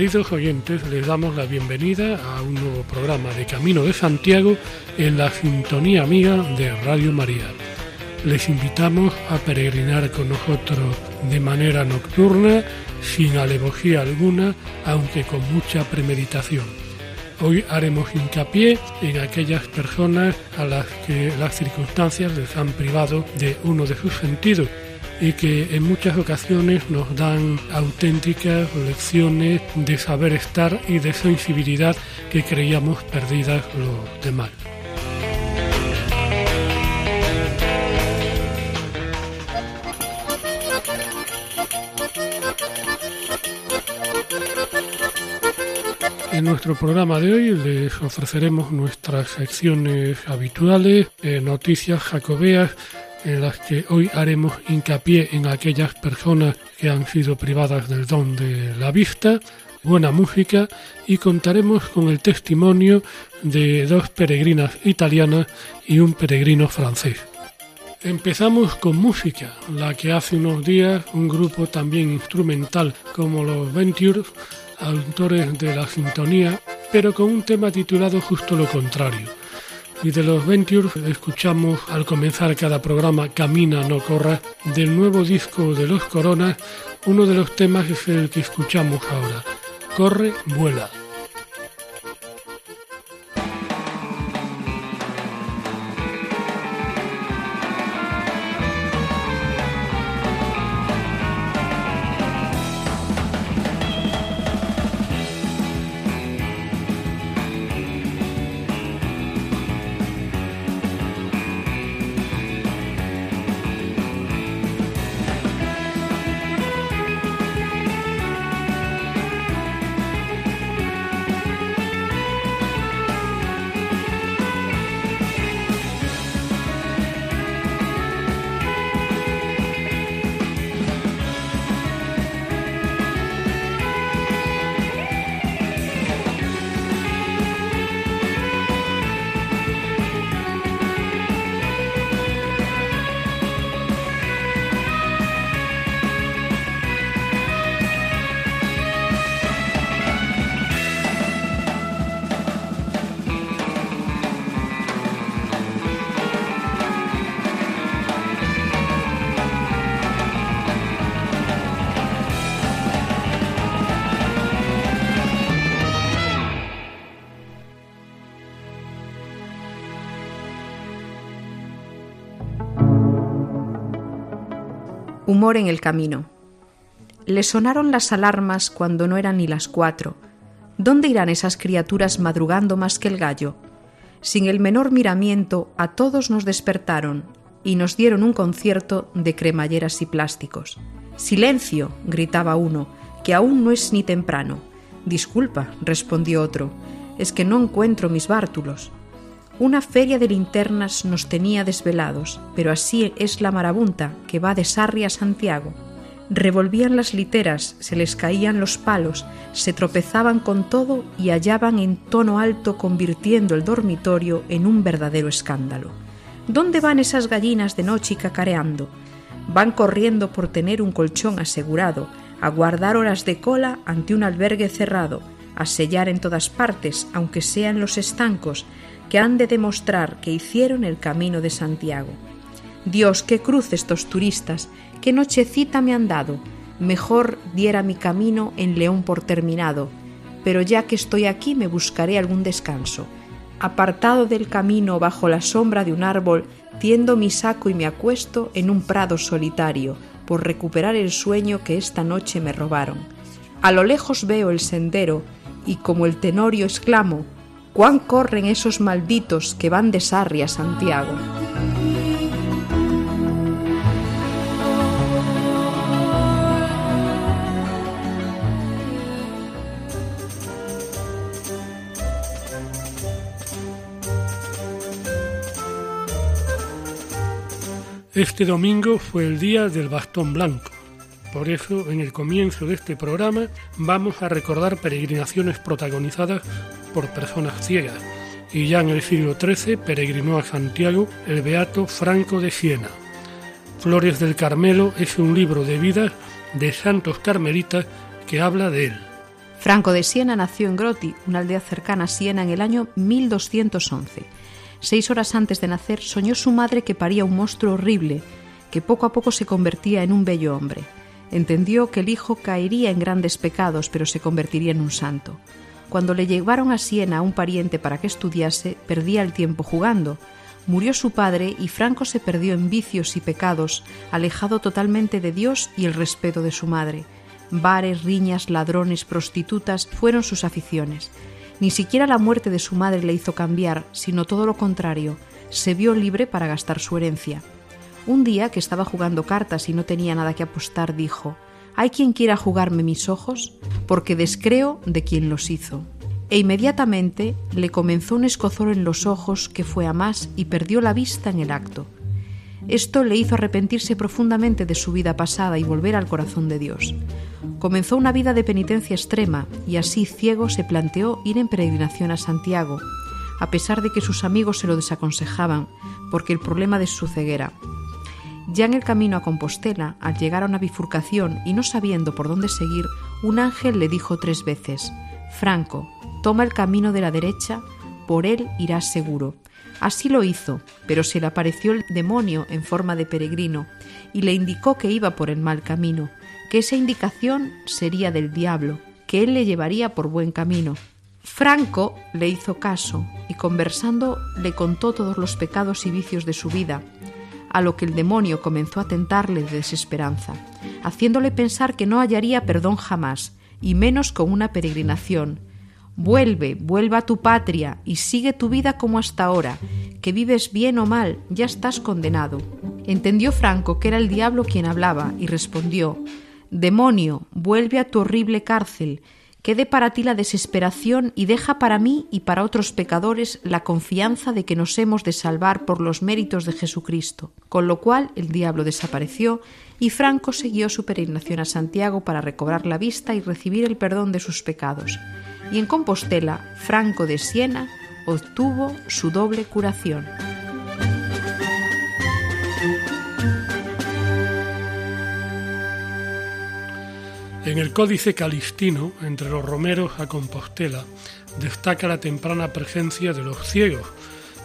Queridos oyentes, les damos la bienvenida a un nuevo programa de Camino de Santiago en la sintonía amiga de Radio María. Les invitamos a peregrinar con nosotros de manera nocturna, sin alevosía alguna, aunque con mucha premeditación. Hoy haremos hincapié en aquellas personas a las que las circunstancias les han privado de uno de sus sentidos y que en muchas ocasiones nos dan auténticas lecciones de saber estar y de sensibilidad que creíamos perdidas los demás. En nuestro programa de hoy les ofreceremos nuestras secciones habituales, eh, noticias jacobeas, en las que hoy haremos hincapié en aquellas personas que han sido privadas del don de la vista, buena música y contaremos con el testimonio de dos peregrinas italianas y un peregrino francés. Empezamos con música, la que hace unos días un grupo también instrumental como los Ventures, autores de la sintonía, pero con un tema titulado justo lo contrario, y de los Ventures escuchamos al comenzar cada programa Camina, no corra, del nuevo disco de los Coronas, uno de los temas es el que escuchamos ahora, Corre, vuela. Humor en el camino. Le sonaron las alarmas cuando no eran ni las cuatro. ¿Dónde irán esas criaturas madrugando más que el gallo? Sin el menor miramiento, a todos nos despertaron y nos dieron un concierto de cremalleras y plásticos. Silencio, gritaba uno, que aún no es ni temprano. Disculpa, respondió otro, es que no encuentro mis bártulos. Una feria de linternas nos tenía desvelados, pero así es la marabunta que va de Sarri a Santiago. Revolvían las literas, se les caían los palos, se tropezaban con todo y hallaban en tono alto convirtiendo el dormitorio en un verdadero escándalo. ¿Dónde van esas gallinas de noche cacareando? Van corriendo por tener un colchón asegurado, a guardar horas de cola ante un albergue cerrado, a sellar en todas partes, aunque sean los estancos, que han de demostrar que hicieron el camino de Santiago. Dios, qué cruz estos turistas, qué nochecita me han dado. Mejor diera mi camino en León por terminado, pero ya que estoy aquí me buscaré algún descanso. Apartado del camino bajo la sombra de un árbol, tiendo mi saco y me acuesto en un prado solitario, por recuperar el sueño que esta noche me robaron. A lo lejos veo el sendero, y como el tenorio exclamo, cuán corren esos malditos que van de Sarri a Santiago. Este domingo fue el día del bastón blanco. Por eso, en el comienzo de este programa vamos a recordar peregrinaciones protagonizadas por personas ciegas. Y ya en el siglo XIII peregrinó a Santiago el beato Franco de Siena. Flores del Carmelo es un libro de vidas de santos carmelitas que habla de él. Franco de Siena nació en Groti, una aldea cercana a Siena, en el año 1211 Seis horas antes de nacer soñó su madre que paría un monstruo horrible, que poco a poco se convertía en un bello hombre. Entendió que el hijo caería en grandes pecados, pero se convertiría en un santo. Cuando le llevaron a Siena a un pariente para que estudiase, perdía el tiempo jugando. Murió su padre y Franco se perdió en vicios y pecados, alejado totalmente de Dios y el respeto de su madre. Bares, riñas, ladrones, prostitutas fueron sus aficiones. Ni siquiera la muerte de su madre le hizo cambiar, sino todo lo contrario, se vio libre para gastar su herencia. Un día, que estaba jugando cartas y no tenía nada que apostar, dijo, ¿Hay quien quiera jugarme mis ojos? Porque descreo de quien los hizo. E inmediatamente le comenzó un escozor en los ojos que fue a más y perdió la vista en el acto. Esto le hizo arrepentirse profundamente de su vida pasada y volver al corazón de Dios. Comenzó una vida de penitencia extrema y así ciego se planteó ir en peregrinación a Santiago, a pesar de que sus amigos se lo desaconsejaban porque el problema de su ceguera. Ya en el camino a Compostela, al llegar a una bifurcación y no sabiendo por dónde seguir, un ángel le dijo tres veces, Franco, toma el camino de la derecha, por él irás seguro. Así lo hizo, pero se le apareció el demonio en forma de peregrino y le indicó que iba por el mal camino, que esa indicación sería del diablo, que él le llevaría por buen camino. Franco le hizo caso y conversando le contó todos los pecados y vicios de su vida, a lo que el demonio comenzó a tentarle de desesperanza, haciéndole pensar que no hallaría perdón jamás, y menos con una peregrinación, Vuelve, vuelva a tu patria y sigue tu vida como hasta ahora, que vives bien o mal, ya estás condenado. Entendió Franco que era el diablo quien hablaba y respondió Demonio, vuelve a tu horrible cárcel, quede para ti la desesperación y deja para mí y para otros pecadores la confianza de que nos hemos de salvar por los méritos de Jesucristo. Con lo cual el diablo desapareció y Franco siguió su peregrinación a Santiago para recobrar la vista y recibir el perdón de sus pecados y en Compostela, Franco de Siena obtuvo su doble curación. En el Códice Calistino, entre los romeros a Compostela, destaca la temprana presencia de los ciegos,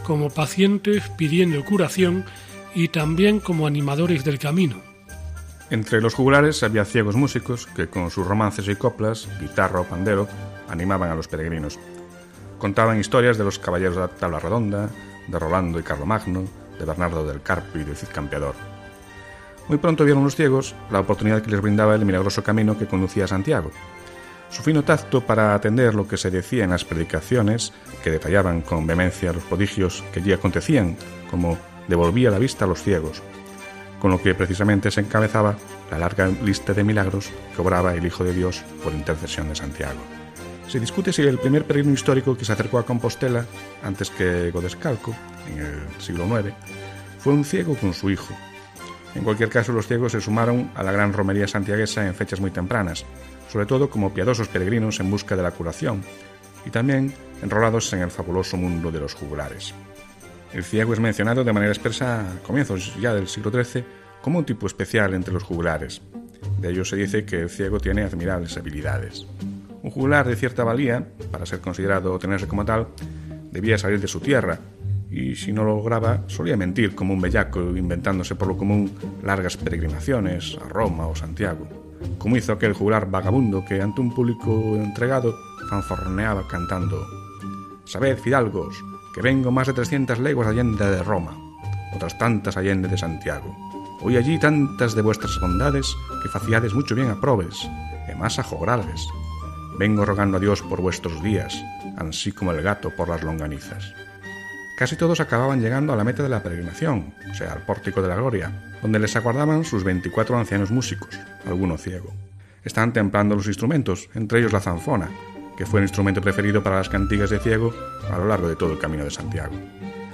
como pacientes pidiendo curación y también como animadores del camino. Entre los jugulares había ciegos músicos que con sus romances y coplas, guitarra o pandero, animaban a los peregrinos. Contaban historias de los caballeros de la tabla redonda, de Rolando y Carlomagno, de Bernardo del Carpio y del Cid Campeador. Muy pronto vieron los ciegos la oportunidad que les brindaba el milagroso camino que conducía a Santiago. Su fino tacto para atender lo que se decía en las predicaciones, que detallaban con vehemencia los prodigios que allí acontecían, como devolvía la vista a los ciegos, con lo que precisamente se encabezaba la larga lista de milagros que obraba el Hijo de Dios por intercesión de Santiago. Se discute si el primer peregrino histórico que se acercó a Compostela, antes que Godescalco, en el siglo IX, fue un ciego con su hijo. En cualquier caso, los ciegos se sumaron a la gran romería santiaguesa en fechas muy tempranas, sobre todo como piadosos peregrinos en busca de la curación, y también enrolados en el fabuloso mundo de los jugulares. El ciego es mencionado de manera expresa a comienzos ya del siglo XIII como un tipo especial entre los jugulares. De ello se dice que el ciego tiene admirables habilidades. Un jugular de cierta valía, para ser considerado o tenerse como tal, debía salir de su tierra, y si no lo lograba, solía mentir como un bellaco, inventándose por lo común largas peregrinaciones a Roma o Santiago, como hizo aquel jugular vagabundo que ante un público entregado fanfarroneaba cantando Sabed, fidalgos, que vengo más de 300 leguas allende de Roma, otras tantas allende de Santiago. Hoy allí tantas de vuestras bondades que faciades mucho bien aprobes, e más ajogrades. Vengo rogando a Dios por vuestros días, así como el gato por las longanizas. Casi todos acababan llegando a la meta de la peregrinación, o sea, al pórtico de la gloria, donde les aguardaban sus 24 ancianos músicos, alguno ciego. Estaban templando los instrumentos, entre ellos la zanfona, que fue el instrumento preferido para las cantigas de ciego a lo largo de todo el camino de Santiago.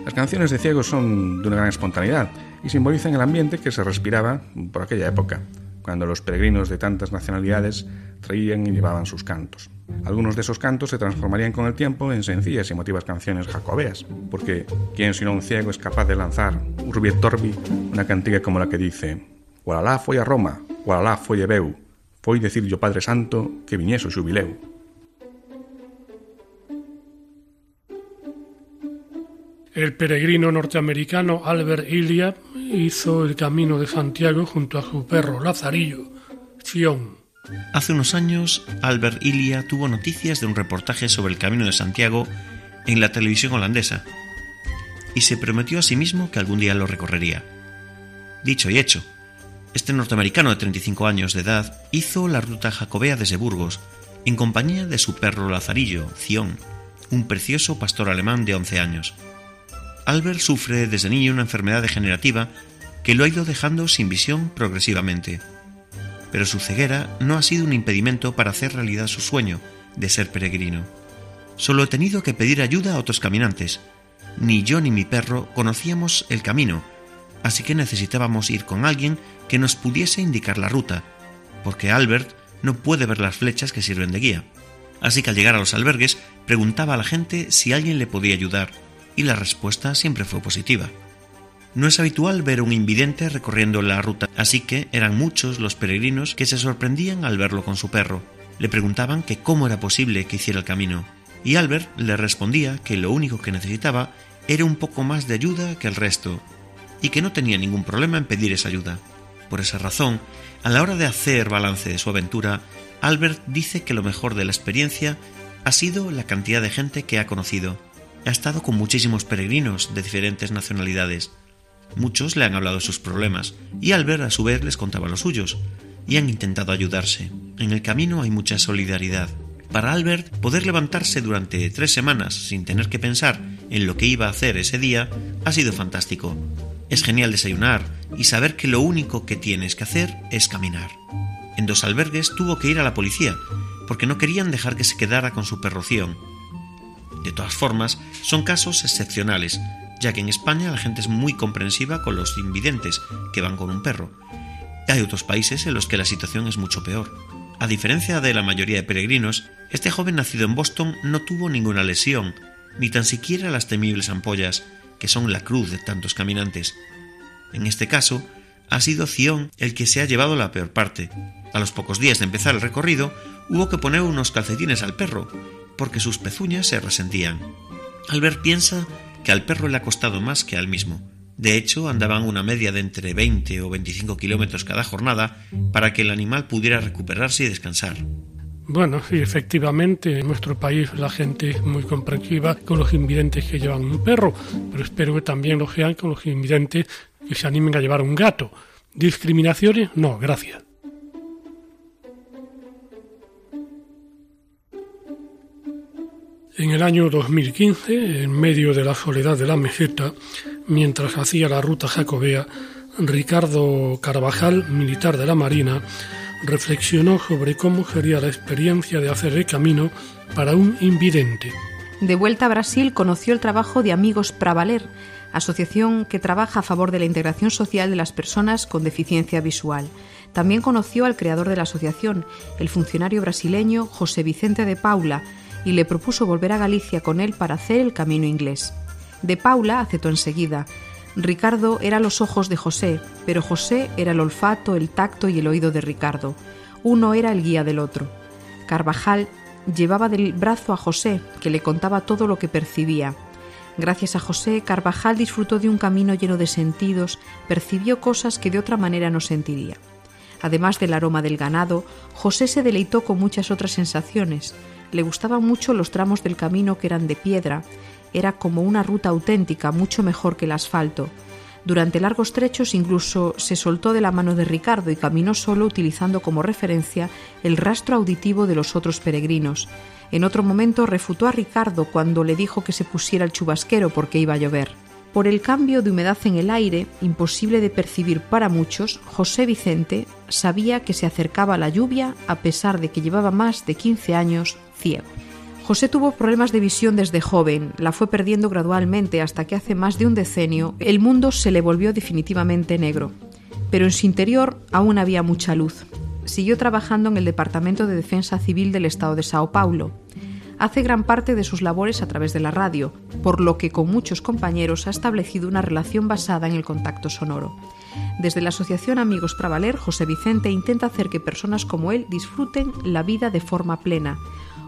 Las canciones de ciegos son de una gran espontaneidad y simbolizan el ambiente que se respiraba por aquella época, cuando los peregrinos de tantas nacionalidades traían y llevaban sus cantos. Algunos de esos cantos se transformarían con el tiempo en sencillas y emotivas canciones jacobeas, porque ¿quién sino un ciego es capaz de lanzar, urbi et torbi, una cantiga como la que dice «Gualalá foi a Roma, gualalá foi a Beu, foi decir yo Padre Santo que viñese o xubileu». El peregrino norteamericano Albert Ilia hizo el camino de Santiago junto a su perro Lazarillo, Sion. Hace unos años, Albert Ilia tuvo noticias de un reportaje sobre el Camino de Santiago en la televisión holandesa y se prometió a sí mismo que algún día lo recorrería. Dicho y hecho, este norteamericano de 35 años de edad hizo la ruta jacobea desde Burgos en compañía de su perro Lazarillo, Zion, un precioso pastor alemán de 11 años. Albert sufre desde niño una enfermedad degenerativa que lo ha ido dejando sin visión progresivamente. Pero su ceguera no ha sido un impedimento para hacer realidad su sueño de ser peregrino. Solo he tenido que pedir ayuda a otros caminantes. Ni yo ni mi perro conocíamos el camino, así que necesitábamos ir con alguien que nos pudiese indicar la ruta, porque Albert no puede ver las flechas que sirven de guía. Así que al llegar a los albergues preguntaba a la gente si alguien le podía ayudar, y la respuesta siempre fue positiva. No es habitual ver un invidente recorriendo la ruta, así que eran muchos los peregrinos que se sorprendían al verlo con su perro. Le preguntaban que cómo era posible que hiciera el camino, y Albert le respondía que lo único que necesitaba era un poco más de ayuda que el resto, y que no tenía ningún problema en pedir esa ayuda. Por esa razón, a la hora de hacer balance de su aventura, Albert dice que lo mejor de la experiencia ha sido la cantidad de gente que ha conocido, ha estado con muchísimos peregrinos de diferentes nacionalidades. Muchos le han hablado de sus problemas y Albert a su vez les contaba los suyos y han intentado ayudarse. En el camino hay mucha solidaridad. Para Albert, poder levantarse durante tres semanas sin tener que pensar en lo que iba a hacer ese día ha sido fantástico. Es genial desayunar y saber que lo único que tienes que hacer es caminar. En dos albergues tuvo que ir a la policía porque no querían dejar que se quedara con su perroción de todas formas, son casos excepcionales, ya que en España la gente es muy comprensiva con los invidentes que van con un perro. Hay otros países en los que la situación es mucho peor. A diferencia de la mayoría de peregrinos, este joven nacido en Boston no tuvo ninguna lesión, ni tan siquiera las temibles ampollas, que son la cruz de tantos caminantes. En este caso, ha sido Zion el que se ha llevado la peor parte. A los pocos días de empezar el recorrido, hubo que poner unos calcetines al perro, porque sus pezuñas se resentían. Albert piensa que al perro le ha costado más que al mismo. De hecho, andaban una media de entre 20 o 25 kilómetros cada jornada para que el animal pudiera recuperarse y descansar. Bueno, sí, efectivamente, en nuestro país la gente es muy comprensiva con los invidentes que llevan un perro, pero espero que también lo sean con los invidentes que se animen a llevar un gato. ¿Discriminaciones? No, gracias. En el año 2015, en medio de la soledad de la meseta, mientras hacía la ruta jacobea, Ricardo Carvajal, militar de la Marina, reflexionó sobre cómo sería la experiencia de hacer el camino para un invidente. De vuelta a Brasil conoció el trabajo de Amigos para Valer, asociación que trabaja a favor de la integración social de las personas con deficiencia visual. También conoció al creador de la asociación, el funcionario brasileño José Vicente de Paula, y le propuso volver a Galicia con él para hacer el camino inglés. De Paula aceptó enseguida. Ricardo era los ojos de José, pero José era el olfato, el tacto y el oído de Ricardo. Uno era el guía del otro. Carvajal llevaba del brazo a José, que le contaba todo lo que percibía. Gracias a José, Carvajal disfrutó de un camino lleno de sentidos, percibió cosas que de otra manera no sentiría. Además del aroma del ganado, José se deleitó con muchas otras sensaciones. Le gustaban mucho los tramos del camino que eran de piedra. Era como una ruta auténtica, mucho mejor que el asfalto. Durante largos trechos incluso se soltó de la mano de Ricardo y caminó solo utilizando como referencia el rastro auditivo de los otros peregrinos. En otro momento refutó a Ricardo cuando le dijo que se pusiera el chubasquero porque iba a llover. Por el cambio de humedad en el aire, imposible de percibir para muchos, José Vicente sabía que se acercaba la lluvia a pesar de que llevaba más de 15 años José tuvo problemas de visión desde joven, la fue perdiendo gradualmente hasta que hace más de un decenio el mundo se le volvió definitivamente negro. Pero en su interior aún había mucha luz. Siguió trabajando en el Departamento de Defensa Civil del Estado de Sao Paulo. Hace gran parte de sus labores a través de la radio, por lo que con muchos compañeros ha establecido una relación basada en el contacto sonoro. Desde la Asociación Amigos para Valer, José Vicente intenta hacer que personas como él disfruten la vida de forma plena,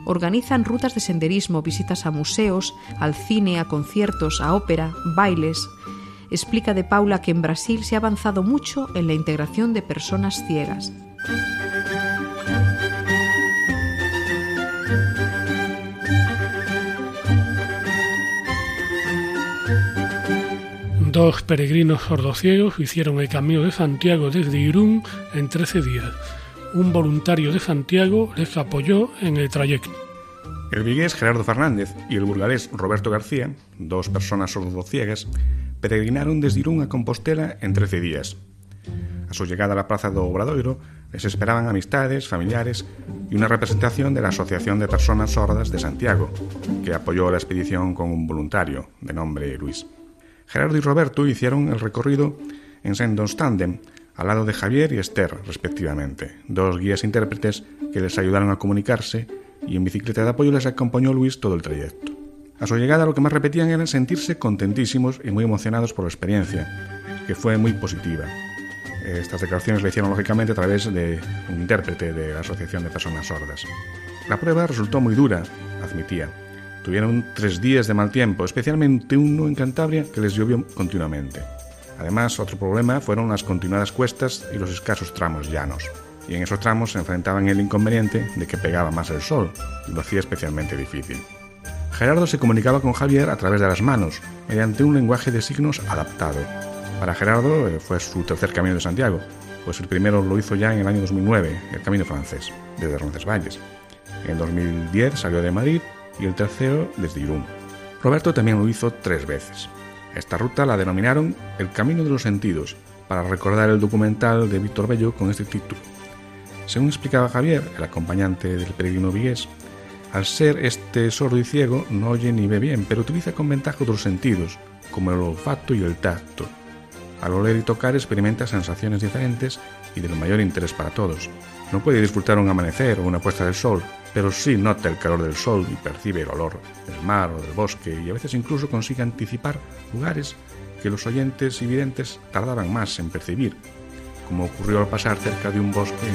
organizan rutas de senderismo, visitas a museos, al cine, a conciertos, a ópera, bailes. Explica de Paula que en Brasil se ha avanzado mucho en la integración de personas ciegas. Dos peregrinos sordociegos hicieron el camino de Santiago desde Irún en 13 días un voluntario de Santiago les apoyó en el trayecto. El vigués Gerardo Fernández y el burgalés Roberto García, dos personas sordociegas, peregrinaron desde Irún a Compostela en 13 días. A su llegada a la plaza de Obradoiro les esperaban amistades, familiares y una representación de la Asociación de Personas Sordas de Santiago, que apoyó la expedición con un voluntario de nombre Luis. Gerardo y Roberto hicieron el recorrido en sendos tándem al lado de Javier y Esther, respectivamente, dos guías intérpretes que les ayudaron a comunicarse y en bicicleta de apoyo les acompañó Luis todo el trayecto. A su llegada lo que más repetían era sentirse contentísimos y muy emocionados por la experiencia, que fue muy positiva. Estas declaraciones le hicieron lógicamente a través de un intérprete de la Asociación de Personas Sordas. La prueba resultó muy dura, admitía. Tuvieron tres días de mal tiempo, especialmente uno en Cantabria que les llovió continuamente. Además, otro problema fueron las continuadas cuestas y los escasos tramos llanos. Y en esos tramos se enfrentaban el inconveniente de que pegaba más el sol, y lo hacía especialmente difícil. Gerardo se comunicaba con Javier a través de las manos, mediante un lenguaje de signos adaptado. Para Gerardo eh, fue su tercer camino de Santiago, pues el primero lo hizo ya en el año 2009, el camino francés, desde Roncesvalles. En 2010 salió de Madrid y el tercero desde Irún. Roberto también lo hizo tres veces. Esta ruta la denominaron El Camino de los Sentidos, para recordar el documental de Víctor Bello con este título. Según explicaba Javier, el acompañante del peregrino vigués, al ser este sordo y ciego no oye ni ve bien, pero utiliza con ventaja otros sentidos, como el olfato y el tacto. Al oler y tocar experimenta sensaciones diferentes y del mayor interés para todos. No puede disfrutar un amanecer o una puesta del sol, pero sí nota el calor del sol y percibe el olor del mar o del bosque y a veces incluso consigue anticipar lugares que los oyentes y videntes tardaban más en percibir, como ocurrió al pasar cerca de un bosque en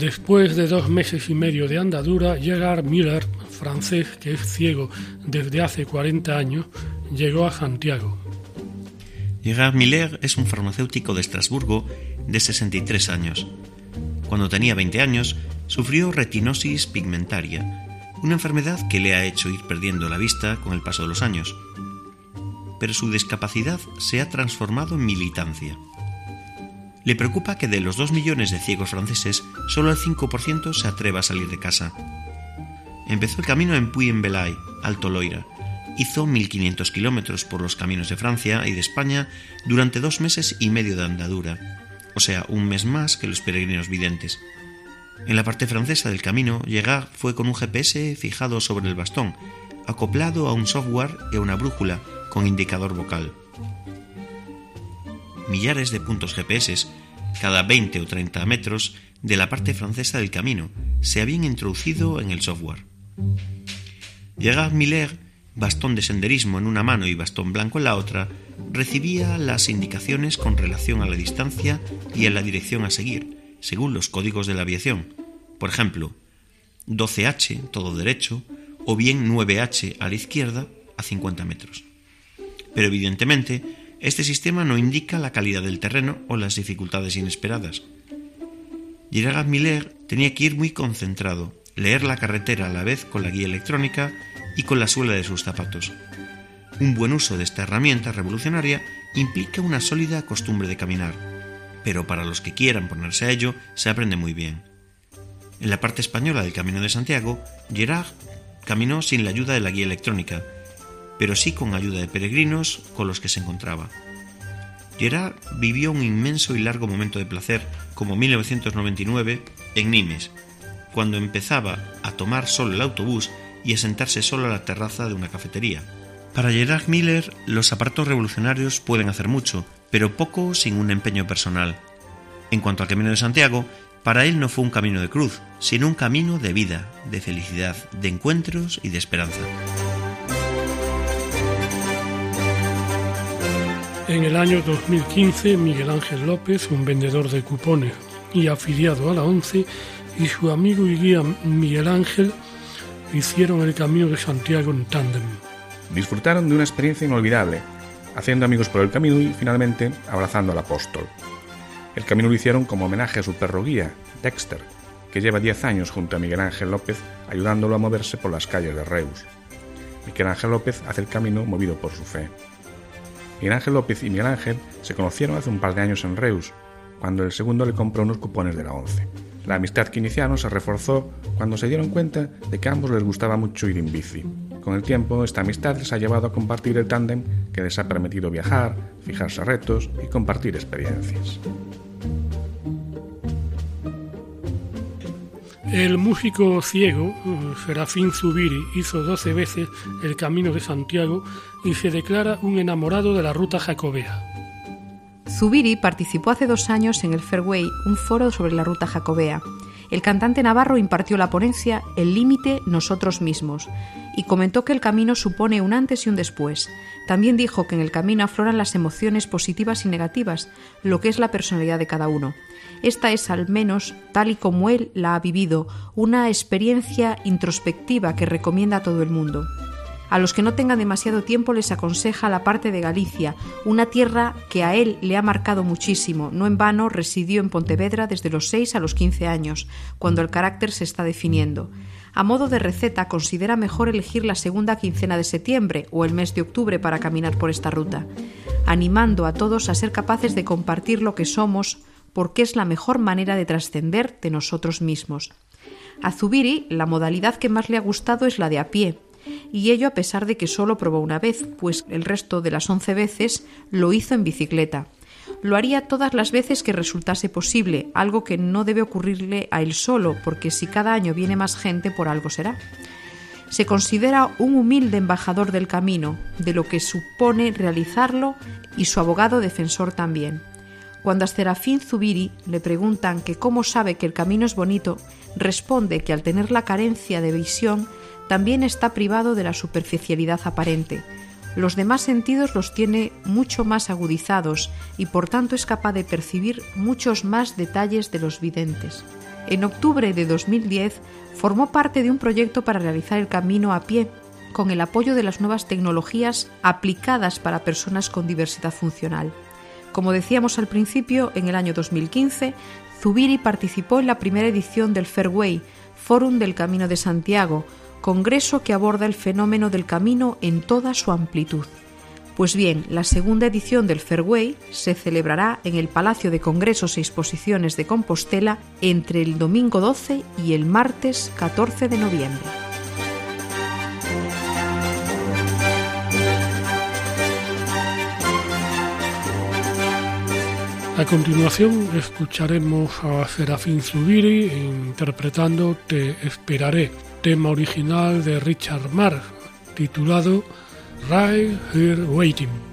Después de dos meses y medio de andadura, Gerard Miller, francés que es ciego desde hace 40 años, llegó a Santiago. Gerard Miller es un farmacéutico de Estrasburgo de 63 años. Cuando tenía 20 años, sufrió retinosis pigmentaria, una enfermedad que le ha hecho ir perdiendo la vista con el paso de los años. Pero su discapacidad se ha transformado en militancia. Le preocupa que de los 2 millones de ciegos franceses, solo el 5% se atreva a salir de casa. Empezó el camino en Puy-en-Velay, Alto Loira, hizo 1.500 kilómetros por los caminos de Francia y de España durante dos meses y medio de andadura, o sea, un mes más que los peregrinos videntes. En la parte francesa del camino, Llegar fue con un GPS fijado sobre el bastón, acoplado a un software y a una brújula con indicador vocal. Millares de puntos GPS, cada 20 o 30 metros de la parte francesa del camino, se habían introducido en el software. Gerard Miller bastón de senderismo en una mano y bastón blanco en la otra, recibía las indicaciones con relación a la distancia y a la dirección a seguir, según los códigos de la aviación. Por ejemplo, 12H, todo derecho, o bien 9H a la izquierda, a 50 metros. Pero evidentemente, este sistema no indica la calidad del terreno o las dificultades inesperadas. Gerard Miller tenía que ir muy concentrado, leer la carretera a la vez con la guía electrónica y con la suela de sus zapatos. Un buen uso de esta herramienta revolucionaria implica una sólida costumbre de caminar, pero para los que quieran ponerse a ello se aprende muy bien. En la parte española del Camino de Santiago, Gerard caminó sin la ayuda de la guía electrónica, pero sí con ayuda de peregrinos con los que se encontraba. Gerard vivió un inmenso y largo momento de placer, como 1999, en Nimes, cuando empezaba a tomar solo el autobús y a sentarse solo a la terraza de una cafetería. Para Gerard Miller, los aparatos revolucionarios pueden hacer mucho, pero poco sin un empeño personal. En cuanto al Camino de Santiago, para él no fue un camino de cruz, sino un camino de vida, de felicidad, de encuentros y de esperanza. En el año 2015, Miguel Ángel López, un vendedor de cupones y afiliado a la ONCE, y su amigo y guía Miguel Ángel hicieron el Camino de Santiago en tándem. Disfrutaron de una experiencia inolvidable, haciendo amigos por el camino y finalmente abrazando al apóstol. El camino lo hicieron como homenaje a su perro guía, Dexter, que lleva 10 años junto a Miguel Ángel López ayudándolo a moverse por las calles de Reus. Miguel Ángel López hace el camino movido por su fe. Miguel Ángel López y Miguel Ángel se conocieron hace un par de años en Reus, cuando el segundo le compró unos cupones de la ONCE. La amistad que iniciaron se reforzó cuando se dieron cuenta de que a ambos les gustaba mucho ir en bici. Con el tiempo, esta amistad les ha llevado a compartir el tándem que les ha permitido viajar, fijarse retos y compartir experiencias. El músico ciego, Serafín Zubiri, hizo 12 veces el Camino de Santiago y se declara un enamorado de la ruta jacobea. Zubiri participó hace dos años en el Fairway, un foro sobre la ruta jacobea. El cantante navarro impartió la ponencia El límite nosotros mismos y comentó que el camino supone un antes y un después. También dijo que en el camino afloran las emociones positivas y negativas, lo que es la personalidad de cada uno. Esta es, al menos, tal y como él la ha vivido, una experiencia introspectiva que recomienda a todo el mundo. A los que no tengan demasiado tiempo les aconseja la parte de Galicia, una tierra que a él le ha marcado muchísimo. No en vano residió en Pontevedra desde los 6 a los 15 años, cuando el carácter se está definiendo. A modo de receta, considera mejor elegir la segunda quincena de septiembre o el mes de octubre para caminar por esta ruta, animando a todos a ser capaces de compartir lo que somos, porque es la mejor manera de trascender de nosotros mismos. A Zubiri la modalidad que más le ha gustado es la de a pie, y ello a pesar de que solo probó una vez, pues el resto de las once veces lo hizo en bicicleta. Lo haría todas las veces que resultase posible, algo que no debe ocurrirle a él solo, porque si cada año viene más gente, por algo será. Se considera un humilde embajador del camino, de lo que supone realizarlo, y su abogado defensor también. Cuando a Serafín Zubiri le preguntan que cómo sabe que el camino es bonito, responde que al tener la carencia de visión también está privado de la superficialidad aparente. Los demás sentidos los tiene mucho más agudizados y por tanto es capaz de percibir muchos más detalles de los videntes. En octubre de 2010 formó parte de un proyecto para realizar el camino a pie, con el apoyo de las nuevas tecnologías aplicadas para personas con diversidad funcional. Como decíamos al principio, en el año 2015, Zubiri participó en la primera edición del Fairway, Fórum del Camino de Santiago, congreso que aborda el fenómeno del camino en toda su amplitud. Pues bien, la segunda edición del Fairway se celebrará en el Palacio de Congresos e Exposiciones de Compostela entre el domingo 12 y el martes 14 de noviembre. A continuación escucharemos a Serafín Zubiri interpretando Te esperaré, tema original de Richard Marx, titulado Right Here Waiting.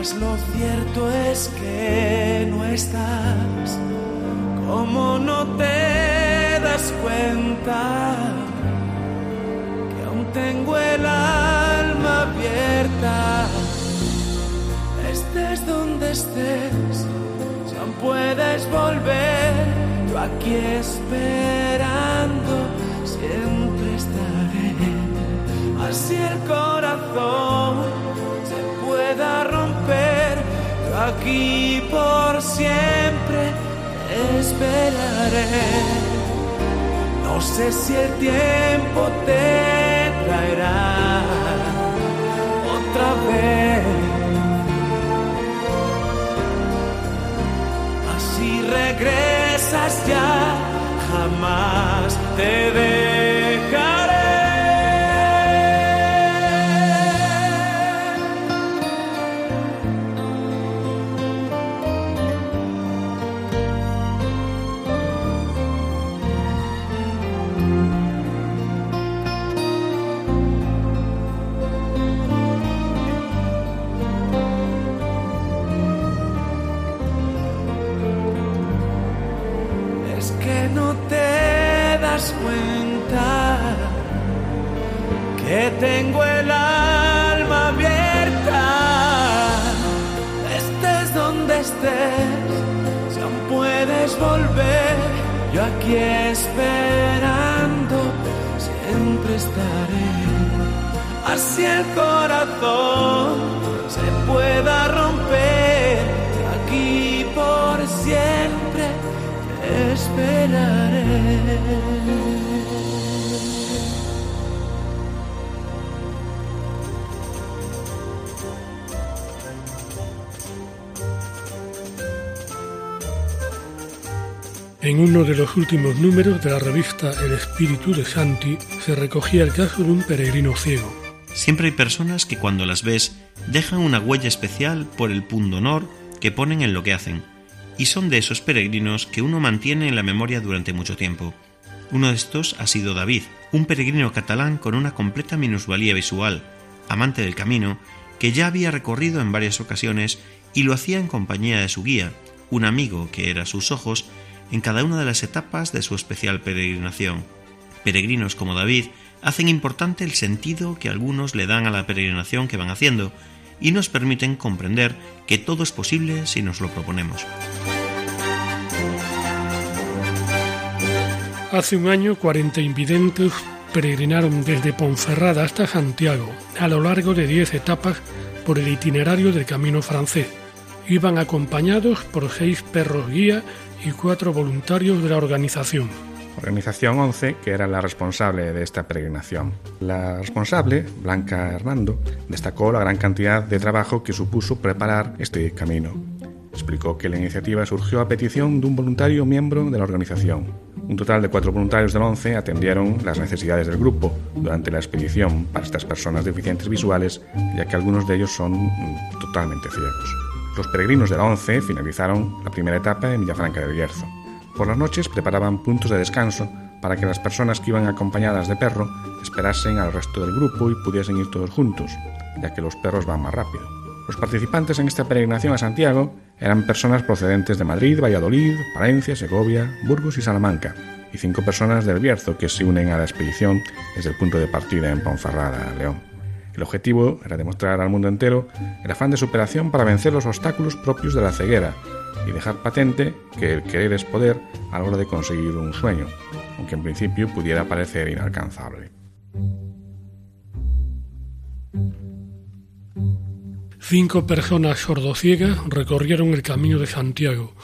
Mas lo cierto es que no estás. Como no te das cuenta que aún tengo el alma abierta? Estés donde estés, si aún puedes volver, yo aquí esperando siempre estaré. Así el corazón se pueda aquí por siempre esperaré. No sé si el tiempo te traerá otra vez. Si regresas ya, jamás te dejaré. Que tengo el alma abierta. Estés donde estés, si aún puedes volver, yo aquí esperando siempre estaré. Así el corazón se pueda romper, aquí por siempre te esperaré. En uno de los últimos números de la revista El Espíritu de Santi se recogía el caso de un peregrino ciego. Siempre hay personas que cuando las ves dejan una huella especial por el pundonor que ponen en lo que hacen, y son de esos peregrinos que uno mantiene en la memoria durante mucho tiempo. Uno de estos ha sido David, un peregrino catalán con una completa minusvalía visual, amante del camino, que ya había recorrido en varias ocasiones y lo hacía en compañía de su guía, un amigo que era sus ojos, en cada una de las etapas de su especial peregrinación. Peregrinos como David hacen importante el sentido que algunos le dan a la peregrinación que van haciendo y nos permiten comprender que todo es posible si nos lo proponemos. Hace un año, 40 invidentes peregrinaron desde Ponferrada hasta Santiago, a lo largo de 10 etapas por el itinerario del Camino francés. Iban acompañados por seis perros guía y cuatro voluntarios de la organización. Organización 11, que era la responsable de esta peregrinación. La responsable, Blanca Hernando, destacó la gran cantidad de trabajo que supuso preparar este camino. Explicó que la iniciativa surgió a petición de un voluntario miembro de la organización. Un total de cuatro voluntarios del 11 atendieron las necesidades del grupo durante la expedición para estas personas deficientes visuales, ya que algunos de ellos son totalmente ciegos. Los peregrinos de la 11 finalizaron la primera etapa en Villafranca del Bierzo. Por las noches preparaban puntos de descanso para que las personas que iban acompañadas de perro esperasen al resto del grupo y pudiesen ir todos juntos, ya que los perros van más rápido. Los participantes en esta peregrinación a Santiago eran personas procedentes de Madrid, Valladolid, Palencia, Segovia, Burgos y Salamanca, y cinco personas del Bierzo que se unen a la expedición desde el punto de partida en Ponferrada, León. El objetivo era demostrar al mundo entero el afán de superación para vencer los obstáculos propios de la ceguera y dejar patente que el querer es poder a la hora de conseguir un sueño, aunque en principio pudiera parecer inalcanzable. Cinco personas sordociegas recorrieron el camino de Santiago.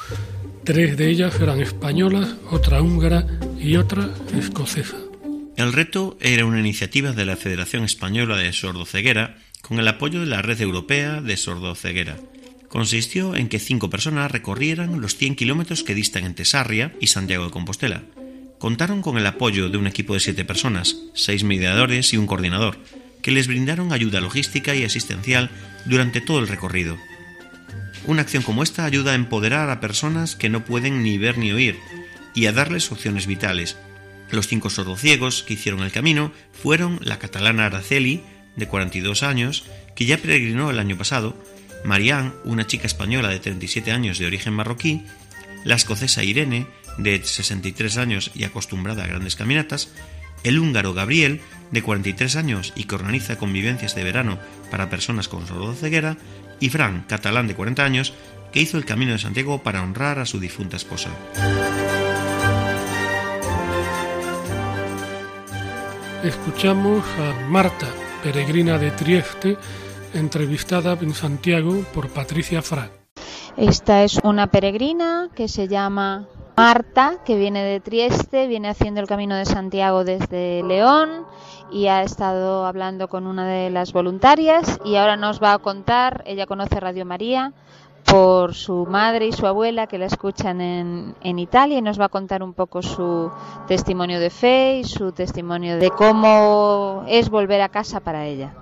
Tres de ellas eran españolas, otra húngara y otra escocesa. El reto era una iniciativa de la Federación Española de Sordoceguera con el apoyo de la Red Europea de Sordoceguera. Consistió en que cinco personas recorrieran los 100 kilómetros que distan entre Sarria y Santiago de Compostela. Contaron con el apoyo de un equipo de siete personas, seis mediadores y un coordinador, que les brindaron ayuda logística y asistencial durante todo el recorrido. Una acción como esta ayuda a empoderar a personas que no pueden ni ver ni oír y a darles opciones vitales. Los cinco sordociegos que hicieron el camino fueron la catalana Araceli, de 42 años, que ya peregrinó el año pasado, Marianne, una chica española de 37 años de origen marroquí, la escocesa Irene, de 63 años y acostumbrada a grandes caminatas, el húngaro Gabriel, de 43 años y que organiza convivencias de verano para personas con sordoceguera, y Fran, catalán de 40 años, que hizo el Camino de Santiago para honrar a su difunta esposa. Escuchamos a Marta, peregrina de Trieste, entrevistada en Santiago por Patricia Fran. Esta es una peregrina que se llama Marta, que viene de Trieste, viene haciendo el camino de Santiago desde León y ha estado hablando con una de las voluntarias y ahora nos va a contar, ella conoce Radio María por su madre y su abuela que la escuchan en, en Italia y nos va a contar un poco su testimonio de fe y su testimonio de cómo es volver a casa para ella.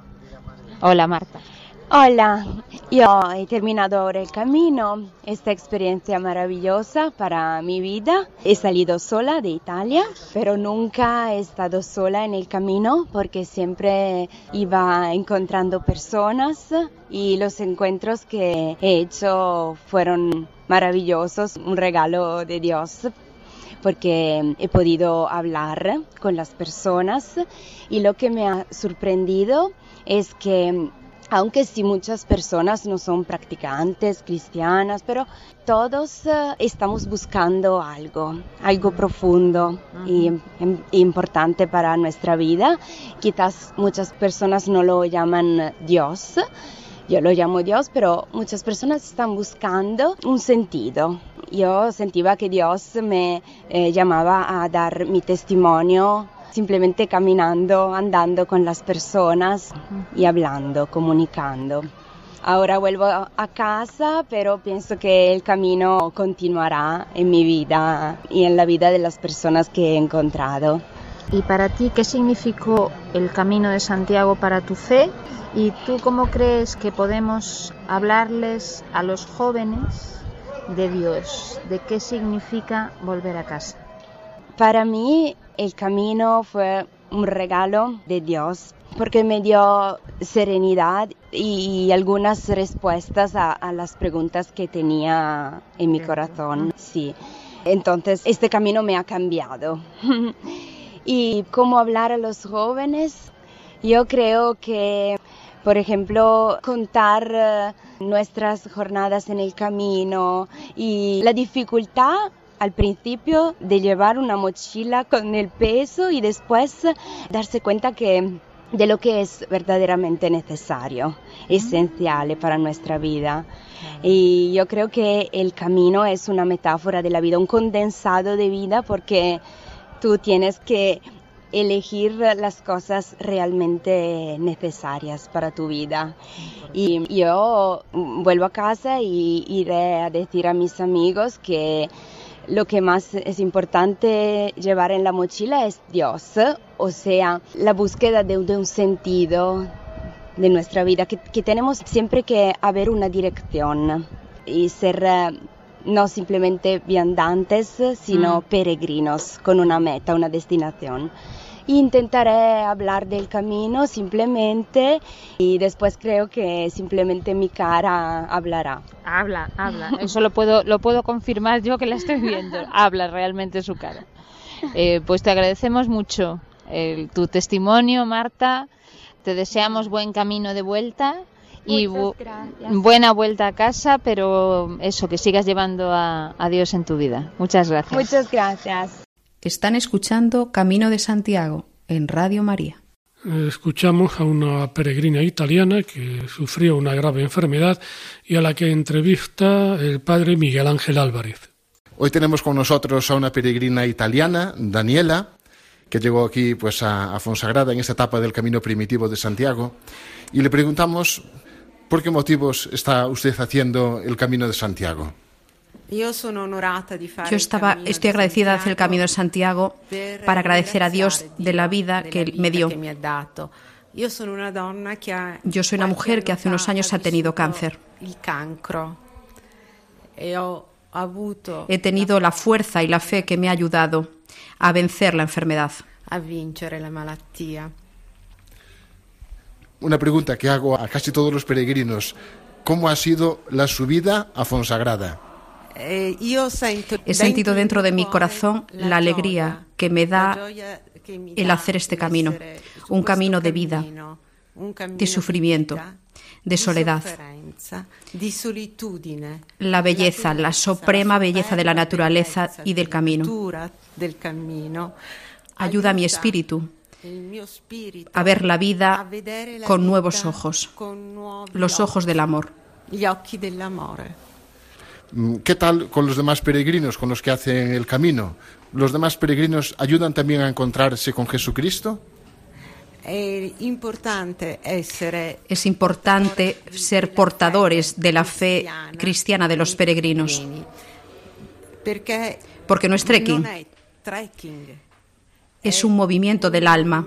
Hola Marta. Hola, yo he terminado ahora el camino, esta experiencia maravillosa para mi vida. He salido sola de Italia, pero nunca he estado sola en el camino porque siempre iba encontrando personas y los encuentros que he hecho fueron maravillosos, un regalo de Dios porque he podido hablar con las personas y lo que me ha sorprendido es que aunque sí muchas personas no son practicantes cristianas, pero todos uh, estamos buscando algo, algo profundo y, y, importante para nuestra vida. Quizás muchas personas no lo llaman Dios, yo lo llamo Dios, pero muchas personas están buscando un sentido. Yo sentía que Dios me eh, llamaba a dar mi testimonio simplemente caminando, andando con las personas y hablando, comunicando. Ahora vuelvo a casa, pero pienso que el camino continuará en mi vida y en la vida de las personas que he encontrado. ¿Y para ti qué significó el camino de Santiago para tu fe? ¿Y tú cómo crees que podemos hablarles a los jóvenes de Dios? ¿De qué significa volver a casa? Para mí el camino fue un regalo de Dios porque me dio serenidad y, algunas respuestas a, a, las preguntas que tenía en mi corazón. Sí. Entonces, este camino me ha cambiado. y cómo hablar a los jóvenes, yo creo que, por ejemplo, contar eh, nuestras jornadas en el camino y la dificultad al principio de llevar una mochila con el peso y después darse cuenta que de lo que es verdaderamente necesario, esencial para nuestra vida. Y yo creo que el camino es una metáfora de la vida, un condensado de vida porque tú tienes que elegir las cosas realmente necesarias para tu vida. Y yo vuelvo a casa y iré a decir a mis amigos que lo que más es importante llevar en la mochila es Dios, o sea, la búsqueda de, un sentido de nuestra vida, que, tenemos siempre que haber una dirección y ser eh, no simplemente viandantes, sino mm. peregrinos con una meta, una destinación intentaré hablar del camino simplemente y después creo que simplemente mi cara hablará. Habla, habla. Eso lo puedo, lo puedo confirmar yo que la estoy viendo. Habla realmente su cara. Eh, pues te agradecemos mucho tu testimonio, Marta. Te deseamos buen camino de vuelta y buena vuelta a casa, pero eso, que sigas llevando a, a Dios en tu vida. Muchas gracias. Muchas gracias. Están escuchando Camino de Santiago en Radio María. escuchamos a una peregrina italiana que sufrió una grave enfermedad y a la que entrevista el padre Miguel Ángel Álvarez. Hoy tenemos con nosotros a una peregrina italiana, Daniela, que llegó aquí pues a, a Fonsagrada en esta etapa del camino primitivo de Santiago y le preguntamos por qué motivos está usted haciendo el camino de Santiago. Yo estaba, estoy agradecida de hacer el Camino de Santiago para agradecer a Dios de la vida que Él me dio. Yo soy una mujer que hace unos años ha tenido cáncer. He tenido la fuerza y la fe que me ha ayudado a vencer la enfermedad. Una pregunta que hago a casi todos los peregrinos. ¿Cómo ha sido la subida a Fonsagrada? Eh, He sentido dentro de mi corazón la alegría que me da el hacer este camino, un camino de vida, de sufrimiento, de soledad. La belleza, la suprema belleza de la naturaleza y del camino. Ayuda a mi espíritu a ver la vida con nuevos ojos, los ojos del amor. Mm, ¿Qué tal con los demás peregrinos, con los que hacen el camino? ¿Los demás peregrinos ayudan también a encontrarse con Jesucristo? Es importante ser portadores de la fe cristiana de los peregrinos. Porque no es trekking, es un movimiento del alma.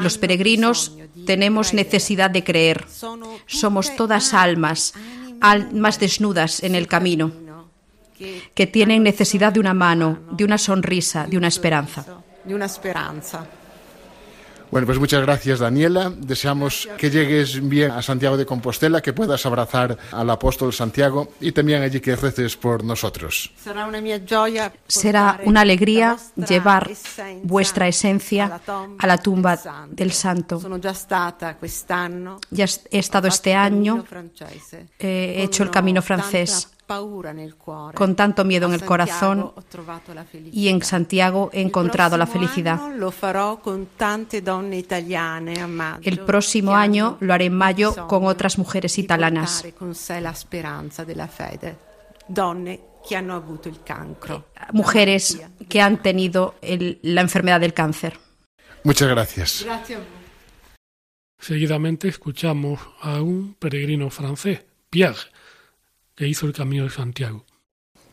Los peregrinos tenemos necesidad de creer. Somos todas almas, almas desnudas en el camino, que tienen necesidad de una mano, de una sonrisa, de una esperanza. Bueno, pues muchas gracias Daniela. Deseamos que llegues bien a Santiago de Compostela, que puedas abrazar al apóstol Santiago y también allí que reces por nosotros. Será una alegría llevar vuestra esencia a la tumba del santo. Ya he estado este año, he hecho el camino francés con tanto miedo en el corazón y en Santiago he encontrado la felicidad. El próximo año lo haré en mayo con otras mujeres italianas. Mujeres que han tenido la enfermedad del cáncer. Muchas gracias. Seguidamente escuchamos a un peregrino francés, Pierre, que hizo el Camino de Santiago.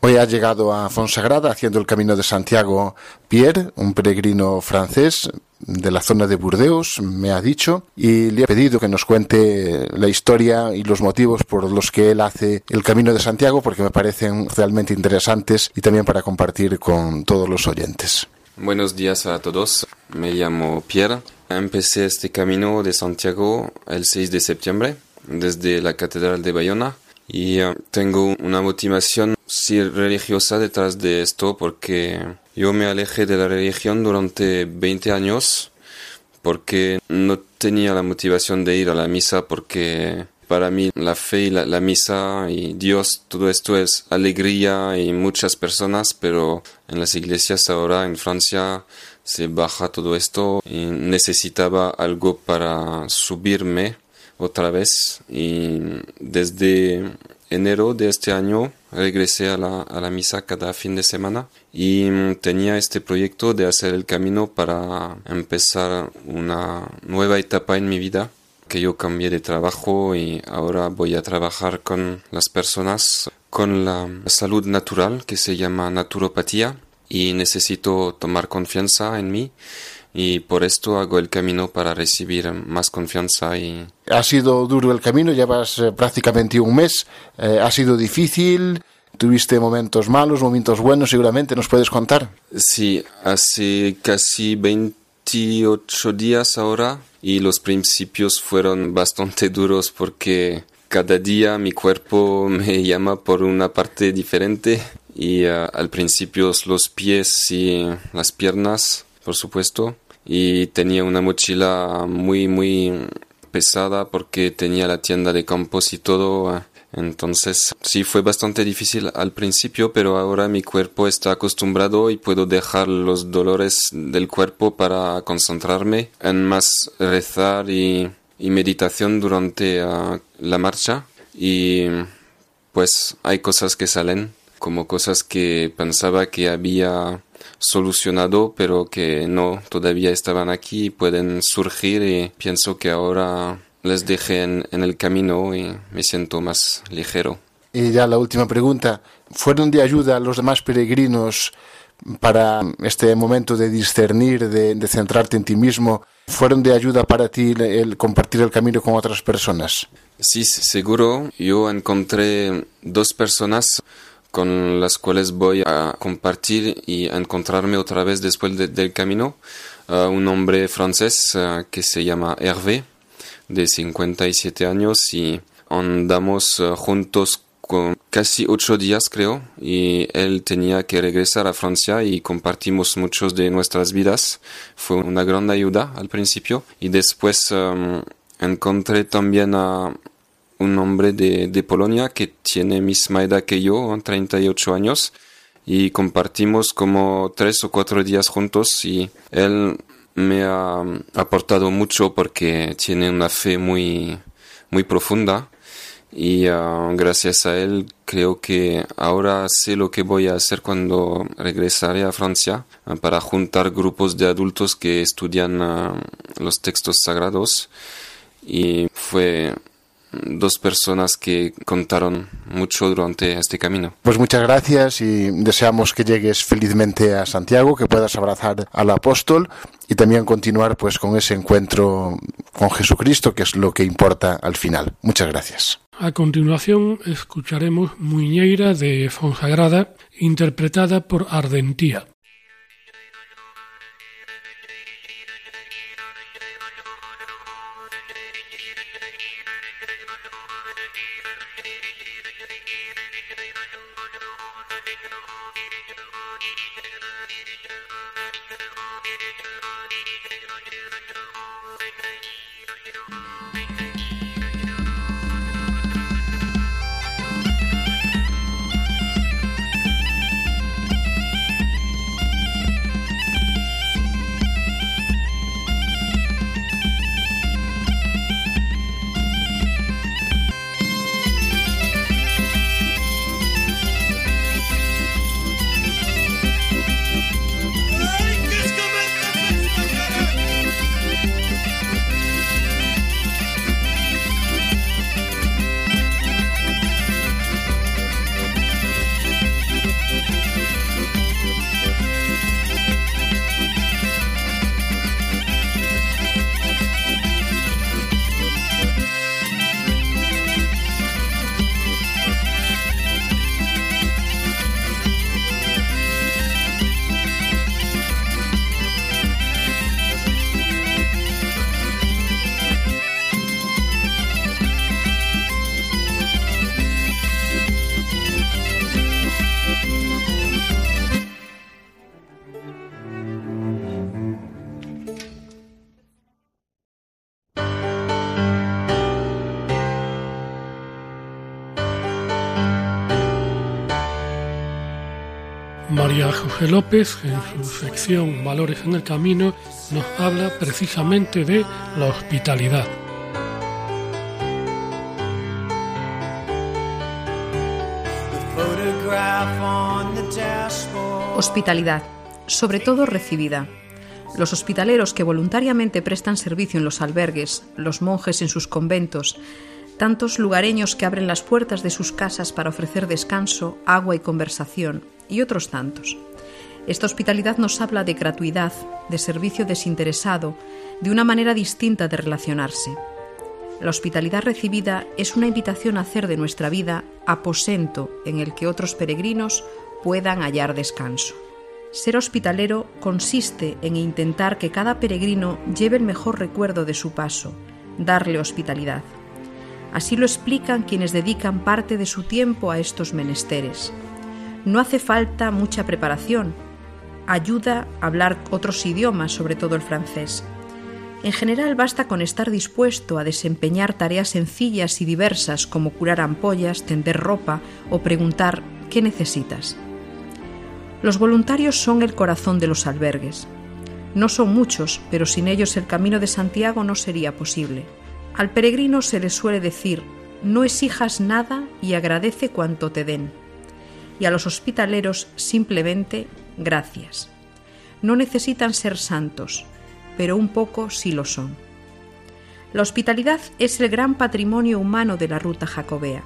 Hoy ha llegado a Fonsagrada haciendo el Camino de Santiago Pierre, un peregrino francés de la zona de Burdeos, me ha dicho, y le ha pedido que nos cuente la historia y los motivos por los que él hace el Camino de Santiago, porque me parecen realmente interesantes y también para compartir con todos los oyentes. Buenos días a todos, me llamo Pierre. Empecé este Camino de Santiago el 6 de septiembre desde la Catedral de Bayona y eh, tengo una motivación sí, religiosa detrás de esto porque yo me alejé de la religión durante 20 años porque no tenía la motivación de ir a la misa porque para mí la fe y la, la, misa y Dios, todo esto es alegría y muchas personas, pero en las iglesias ahora en Francia se baja todo esto y necesitaba algo para subirme otra vez. Y desde enero de este año regresé a la, a la misa cada fin de semana y tenía este proyecto de hacer el camino para empezar una nueva etapa en mi vida que yo cambié de trabajo y ahora voy a trabajar con las personas con la salud natural que se llama naturopatía y necesito tomar confianza en mí y por esto hago el camino para recibir más confianza y ha sido duro el camino llevas eh, prácticamente un mes eh, ha sido difícil tuviste momentos malos momentos buenos seguramente nos puedes contar. Sí hace casi 28 días ahora y los principios fueron bastante duros porque cada día mi cuerpo me llama por una parte diferente y uh, al principio los pies y las piernas por supuesto y tenía una mochila muy muy pesada porque tenía la tienda de campos y todo Entonces, sí fue bastante difícil al principio, pero ahora mi cuerpo está acostumbrado y puedo dejar los dolores del cuerpo para concentrarme en más rezar y, meditación durante ah, la marcha. Y pues hay cosas que salen, como cosas que pensaba que había solucionado, pero que no, todavía estaban aquí y pueden surgir y pienso que ahora les dejé en, el camino y me siento más ligero. Y ya la última pregunta, ¿fueron de ayuda los demás peregrinos para este momento de discernir, de, centrarte en ti mismo? ¿Fueron de ayuda para ti el, compartir el camino con otras personas? Sí, seguro. Yo encontré dos personas con las cuales voy a compartir y encontrarme otra vez después del camino. Uh, un hombre francés uh, que se llama Hervé de 57 años y andamos eh, juntos con casi ocho días creo y él tenía que regresar a Francia y compartimos muchos de nuestras vidas. Fue una gran ayuda al principio y después encontré también a un hombre de, de, Polonia que tiene misma edad que yo, 38 años, y compartimos como tres o cuatro días juntos y él me ha aportado mucho porque tiene una fe muy, muy profunda y ah, gracias a él creo que ahora sé lo que voy a hacer cuando regresaré a Francia ah, para juntar grupos de adultos que estudian ah, los textos sagrados y fue dos personas que contaron mucho durante este camino. Pues muchas gracias y deseamos que llegues felizmente a Santiago, que puedas abrazar al apóstol y también continuar pues con ese encuentro con Jesucristo, que es lo que importa al final. Muchas gracias. A continuación escucharemos Muñeira de Fonsagrada, interpretada por Ardentía. José López, en su sección Valores en el Camino, nos habla precisamente de la hospitalidad. Hospitalidad, sobre todo recibida. Los hospitaleros que voluntariamente prestan servicio en los albergues, los monjes en sus conventos, tantos lugareños que abren las puertas de sus casas para ofrecer descanso, agua y conversación, y otros tantos. Esta hospitalidad nos habla de gratuidad, de servicio desinteresado, de una manera distinta de relacionarse. La hospitalidad recibida es una invitación a hacer de nuestra vida aposento en el que otros peregrinos puedan hallar descanso. Ser hospitalero consiste en intentar que cada peregrino lleve el mejor recuerdo de su paso, darle hospitalidad. Así lo explican quienes dedican parte de su tiempo a estos menesteres. No hace falta mucha preparación. Ayuda a hablar otros idiomas, sobre todo el francés. En general basta con estar dispuesto a desempeñar tareas sencillas y diversas como curar ampollas, tender ropa o preguntar ¿qué necesitas? Los voluntarios son el corazón de los albergues. No son muchos, pero sin ellos el camino de Santiago no sería posible. Al peregrino se le suele decir, no exijas nada y agradece cuanto te den. Y a los hospitaleros simplemente gracias. No necesitan ser santos, pero un poco sí lo son. La hospitalidad es el gran patrimonio humano de la ruta jacobea.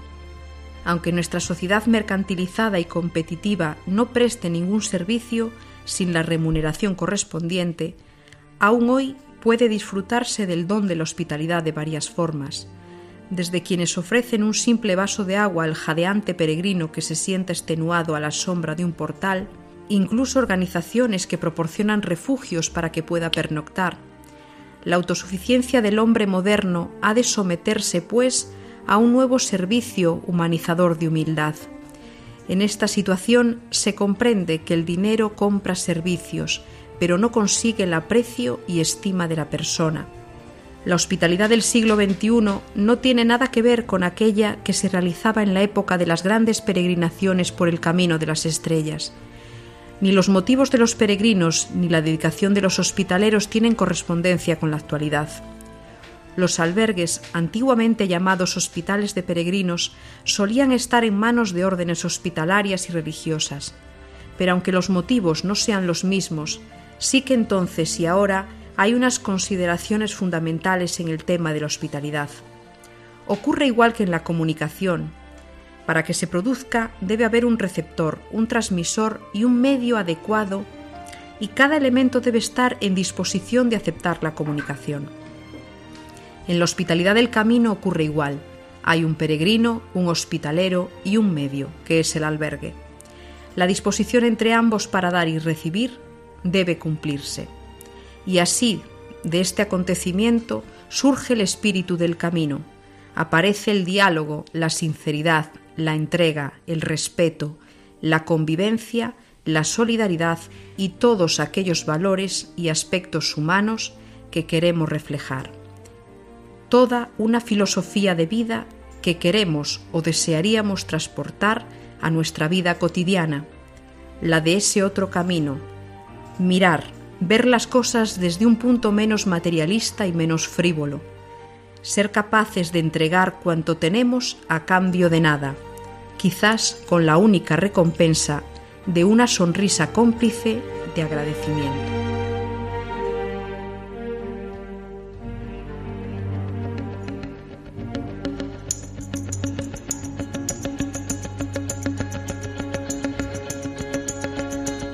Aunque nuestra sociedad mercantilizada y competitiva no preste ningún servicio sin la remuneración correspondiente, aún hoy puede disfrutarse del don de la hospitalidad de varias formas, desde quienes ofrecen un simple vaso de agua al jadeante peregrino que se sienta extenuado a la sombra de un portal, incluso organizaciones que proporcionan refugios para que pueda pernoctar. La autosuficiencia del hombre moderno ha de someterse, pues, a un nuevo servicio humanizador de humildad. En esta situación se comprende que el dinero compra servicios, pero no consigue el aprecio y estima de la persona. La hospitalidad del siglo XXI no tiene nada que ver con aquella que se realizaba en la época de las grandes peregrinaciones por el camino de las estrellas. Ni los motivos de los peregrinos ni la dedicación de los hospitaleros tienen correspondencia con la actualidad. Los albergues, antiguamente llamados hospitales de peregrinos, solían estar en manos de órdenes hospitalarias y religiosas. Pero aunque los motivos no sean los mismos, sí que entonces y ahora hay unas consideraciones fundamentales en el tema de la hospitalidad. Ocurre igual que en la comunicación, para que se produzca debe haber un receptor, un transmisor y un medio adecuado y cada elemento debe estar en disposición de aceptar la comunicación. En la hospitalidad del camino ocurre igual. Hay un peregrino, un hospitalero y un medio, que es el albergue. La disposición entre ambos para dar y recibir debe cumplirse. Y así, de este acontecimiento, surge el espíritu del camino. Aparece el diálogo, la sinceridad, la entrega, el respeto, la convivencia, la solidaridad y todos aquellos valores y aspectos humanos que queremos reflejar. Toda una filosofía de vida que queremos o desearíamos transportar a nuestra vida cotidiana, la de ese otro camino, mirar, ver las cosas desde un punto menos materialista y menos frívolo, ser capaces de entregar cuanto tenemos a cambio de nada, quizás con la única recompensa de una sonrisa cómplice de agradecimiento.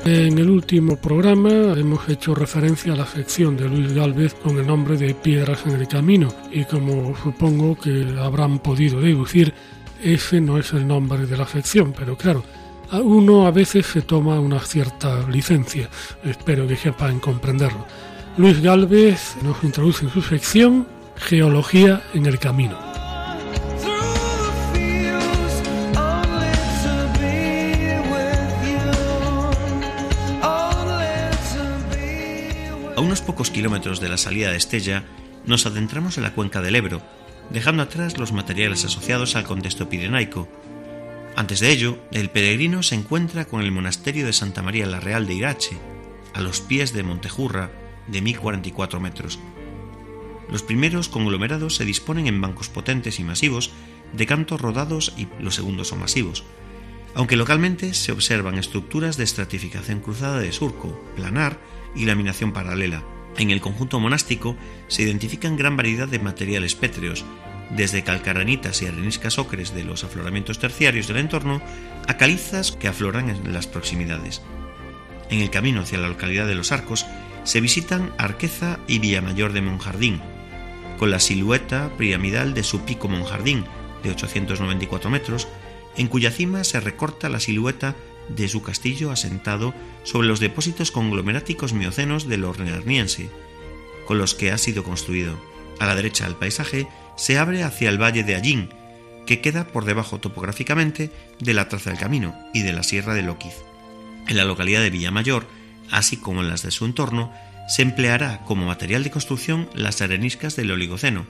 En el último programa hemos hecho referencia a la sección de Luis Galvez con el nombre de Piedras en el Camino y como supongo que habrán podido deducir, ese no es el nombre de la sección, pero claro, uno a veces se toma una cierta licencia, espero que sepan comprenderlo. Luis Galvez nos introduce en su sección Geología en el Camino. A unos pocos kilómetros de la salida de Estella, nos adentramos en la cuenca del Ebro, dejando atrás los materiales asociados al contexto pirenaico. Antes de ello, el peregrino se encuentra con el monasterio de Santa María la Real de Irache, a los pies de Montejurra, de 1044 metros. Los primeros conglomerados se disponen en bancos potentes y masivos, de cantos rodados y los segundos son masivos, aunque localmente se observan estructuras de estratificación cruzada de surco, planar y laminación paralela. En el conjunto monástico se identifican gran variedad de materiales pétreos, desde calcaranitas y areniscas ocres de los afloramientos terciarios del entorno a calizas que afloran en las proximidades. En el camino hacia la localidad de Los Arcos se visitan Arqueza y Villamayor de Monjardín, con la silueta piramidal de su pico Monjardín, de 894 metros, en cuya cima se recorta la silueta de su castillo asentado sobre los depósitos conglomeráticos miocenos del Ornerniense, con los que ha sido construido. A la derecha del paisaje se abre hacia el valle de Allín, que queda por debajo topográficamente de la traza del camino y de la sierra de Loquiz. En la localidad de Villamayor, así como en las de su entorno, se empleará como material de construcción las areniscas del Oligoceno,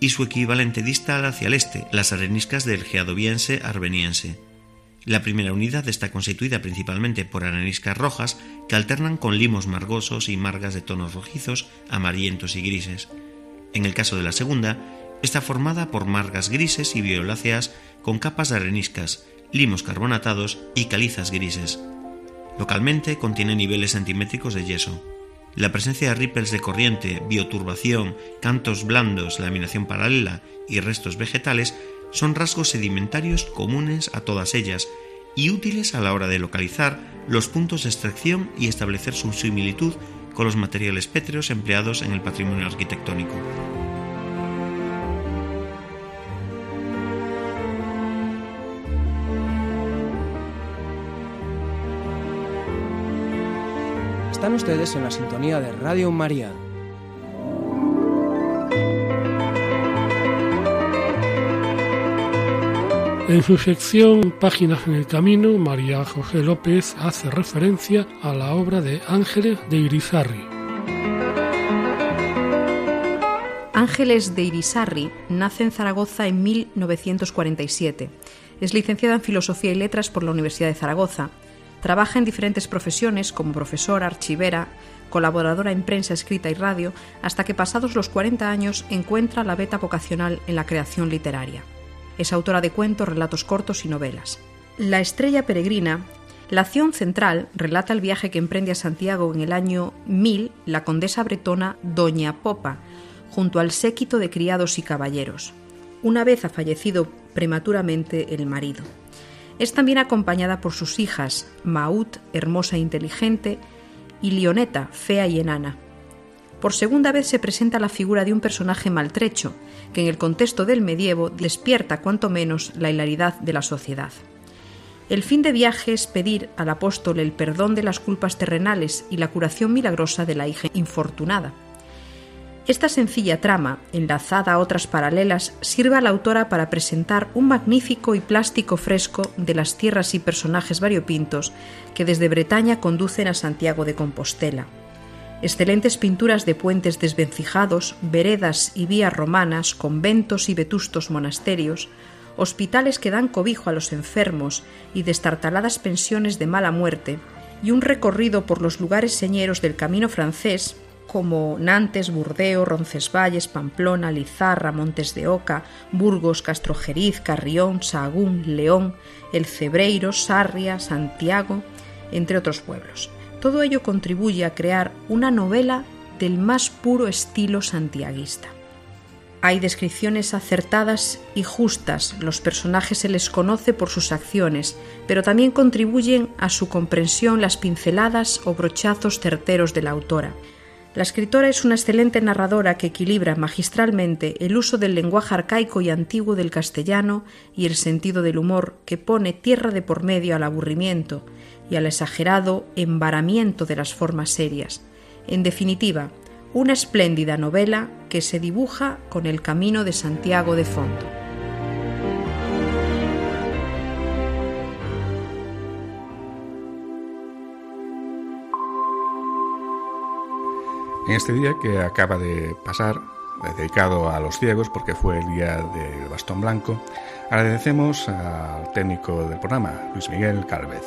y su equivalente distal hacia el este, las areniscas del Geadobiense arbeniense. La primera unidad está constituida principalmente por areniscas rojas que alternan con limos margosos y margas de tonos rojizos, amarillentos y grises. En el caso de la segunda, está formada por margas grises y violáceas con capas de areniscas, limos carbonatados y calizas grises. Localmente contiene niveles centimétricos de yeso. La presencia de ripples de corriente, bioturbación, cantos blandos, laminación paralela y restos vegetales son rasgos sedimentarios comunes a todas ellas y útiles a la hora de localizar los puntos de extracción y establecer su similitud con los materiales pétreos empleados en el patrimonio arquitectónico. Están ustedes en la sintonía de Radio María. En su sección Páginas en el Camino, María José López hace referencia a la obra de Ángeles de Irizarri. Ángeles de Irizarri nace en Zaragoza en 1947. Es licenciada en Filosofía y Letras por la Universidad de Zaragoza. Trabaja en diferentes profesiones como profesora, archivera, colaboradora en prensa escrita y radio, hasta que pasados los 40 años encuentra la beta vocacional en la creación literaria. Es autora de cuentos, relatos cortos y novelas. La estrella peregrina, la acción central relata el viaje que emprende a Santiago en el año 1000 la condesa bretona Doña Popa, junto al séquito de criados y caballeros, una vez ha fallecido prematuramente el marido. Es también acompañada por sus hijas, Maut, hermosa e inteligente, y Lioneta, fea y enana. Por segunda vez se presenta la figura de un personaje maltrecho, que en el contexto del medievo despierta cuanto menos la hilaridad de la sociedad. El fin de viaje es pedir al apóstol el perdón de las culpas terrenales y la curación milagrosa de la hija infortunada. Esta sencilla trama, enlazada a otras paralelas, sirve a la autora para presentar un magnífico y plástico fresco de las tierras y personajes variopintos que desde Bretaña conducen a Santiago de Compostela. Excelentes pinturas de puentes desvencijados, veredas y vías romanas, conventos y vetustos monasterios, hospitales que dan cobijo a los enfermos y destartaladas pensiones de mala muerte, y un recorrido por los lugares señeros del camino francés como Nantes, Burdeo, Roncesvalles, Pamplona, Lizarra, Montes de Oca, Burgos, Castrojeriz, Carrión, Sahagún, León, El Cebreiro, Sarria, Santiago, entre otros pueblos. Todo ello contribuye a crear una novela del más puro estilo santiaguista. Hay descripciones acertadas y justas, los personajes se les conoce por sus acciones, pero también contribuyen a su comprensión las pinceladas o brochazos certeros de la autora. La escritora es una excelente narradora que equilibra magistralmente el uso del lenguaje arcaico y antiguo del castellano y el sentido del humor que pone tierra de por medio al aburrimiento y al exagerado embaramiento de las formas serias. En definitiva, una espléndida novela que se dibuja con el camino de Santiago de fondo. En este día que acaba de pasar, dedicado a los ciegos porque fue el día del bastón blanco, agradecemos al técnico del programa, Luis Miguel Calvez.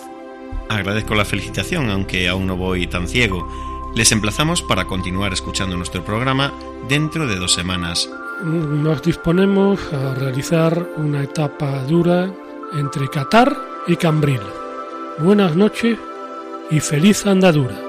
Agradezco la felicitación, aunque aún no voy tan ciego. Les emplazamos para continuar escuchando nuestro programa dentro de dos semanas. Nos disponemos a realizar una etapa dura entre Qatar y Cambril. Buenas noches y feliz andadura.